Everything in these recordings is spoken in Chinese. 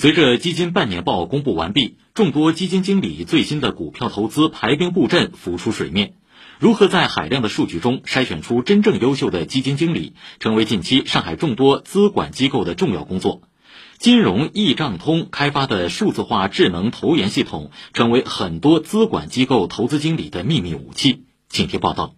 随着基金半年报公布完毕，众多基金经理最新的股票投资排兵布阵浮出水面。如何在海量的数据中筛选出真正优秀的基金经理，成为近期上海众多资管机构的重要工作。金融易账通开发的数字化智能投研系统，成为很多资管机构投资经理的秘密武器。请听报道。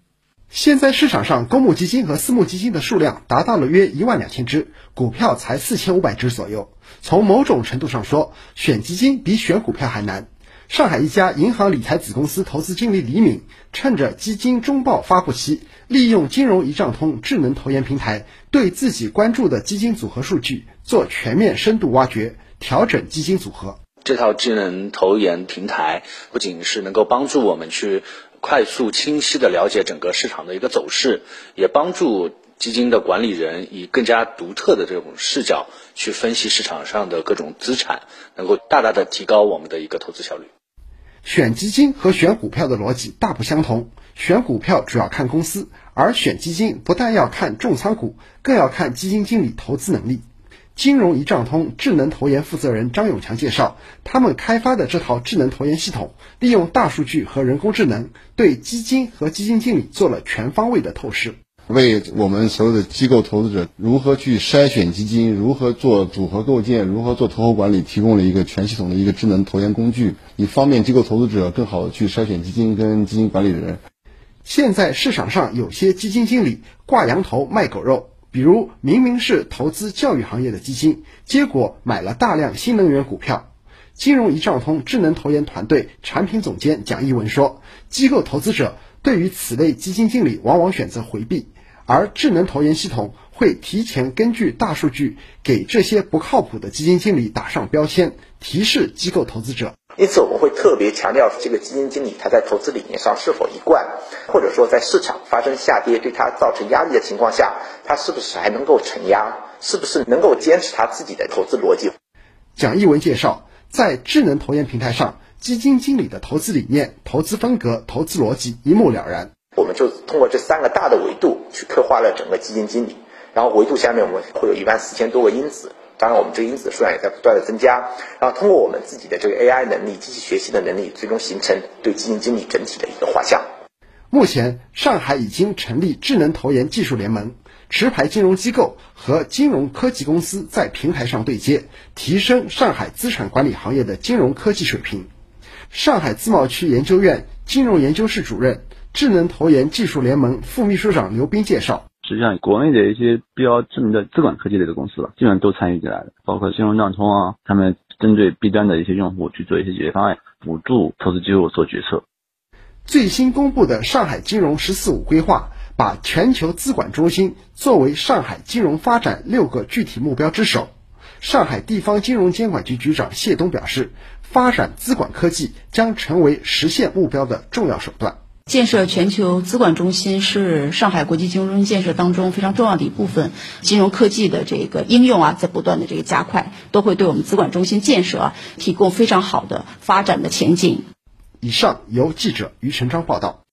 现在市场上公募基金和私募基金的数量达到了约一万两千只，股票才四千五百只左右。从某种程度上说，选基金比选股票还难。上海一家银行理财子公司投资经理李敏，趁着基金中报发布期，利用金融一账通智能投研平台，对自己关注的基金组合数据做全面深度挖掘，调整基金组合。这套智能投研平台不仅是能够帮助我们去。快速清晰地了解整个市场的一个走势，也帮助基金的管理人以更加独特的这种视角去分析市场上的各种资产，能够大大的提高我们的一个投资效率。选基金和选股票的逻辑大不相同，选股票主要看公司，而选基金不但要看重仓股，更要看基金经理投资能力。金融一账通智能投研负责人张永强介绍，他们开发的这套智能投研系统，利用大数据和人工智能，对基金和基金经理做了全方位的透视，为我们所有的机构投资者如何去筛选基金、如何做组合构建、如何做投后管理，提供了一个全系统的一个智能投研工具，以方便机构投资者更好的去筛选基金跟基金管理人。现在市场上有些基金经理挂羊头卖狗肉。比如，明明是投资教育行业的基金，结果买了大量新能源股票。金融一账通智能投研团队产品总监蒋一文说：“机构投资者对于此类基金经理往往选择回避，而智能投研系统会提前根据大数据给这些不靠谱的基金经理打上标签，提示机构投资者。”因此，我们会特别强调这个基金经理他在投资理念上是否一贯，或者说在市场发生下跌对他造成压力的情况下，他是不是还能够承压，是不是能够坚持他自己的投资逻辑。蒋一文介绍，在智能投研平台上，基金经理的投资理念、投资风格、投资逻辑一目了然。我们就通过这三个大的维度去刻画了整个基金经理，然后维度下面我们会有一万四千多个因子。当然，我们这个因子数量也在不断的增加，然后通过我们自己的这个 AI 能力、机器学习的能力，最终形成对基金经理整体的一个画像。目前，上海已经成立智能投研技术联盟，持牌金融机构和金融科技公司在平台上对接，提升上海资产管理行业的金融科技水平。上海自贸区研究院金融研究室主任、智能投研技术联盟副秘书长刘斌介绍。实际上，国内的一些比较知名的资管科技类的公司吧基本上都参与进来了，包括金融账通啊，他们针对 B 端的一些用户去做一些解决方案，辅助投资机构做决策。最新公布的上海金融“十四五”规划，把全球资管中心作为上海金融发展六个具体目标之首。上海地方金融监管局局长谢东表示，发展资管科技将成为实现目标的重要手段。建设全球资管中心是上海国际金融中心建设当中非常重要的一部分。金融科技的这个应用啊，在不断的这个加快，都会对我们资管中心建设啊提供非常好的发展的前景。以上由记者于成章报道。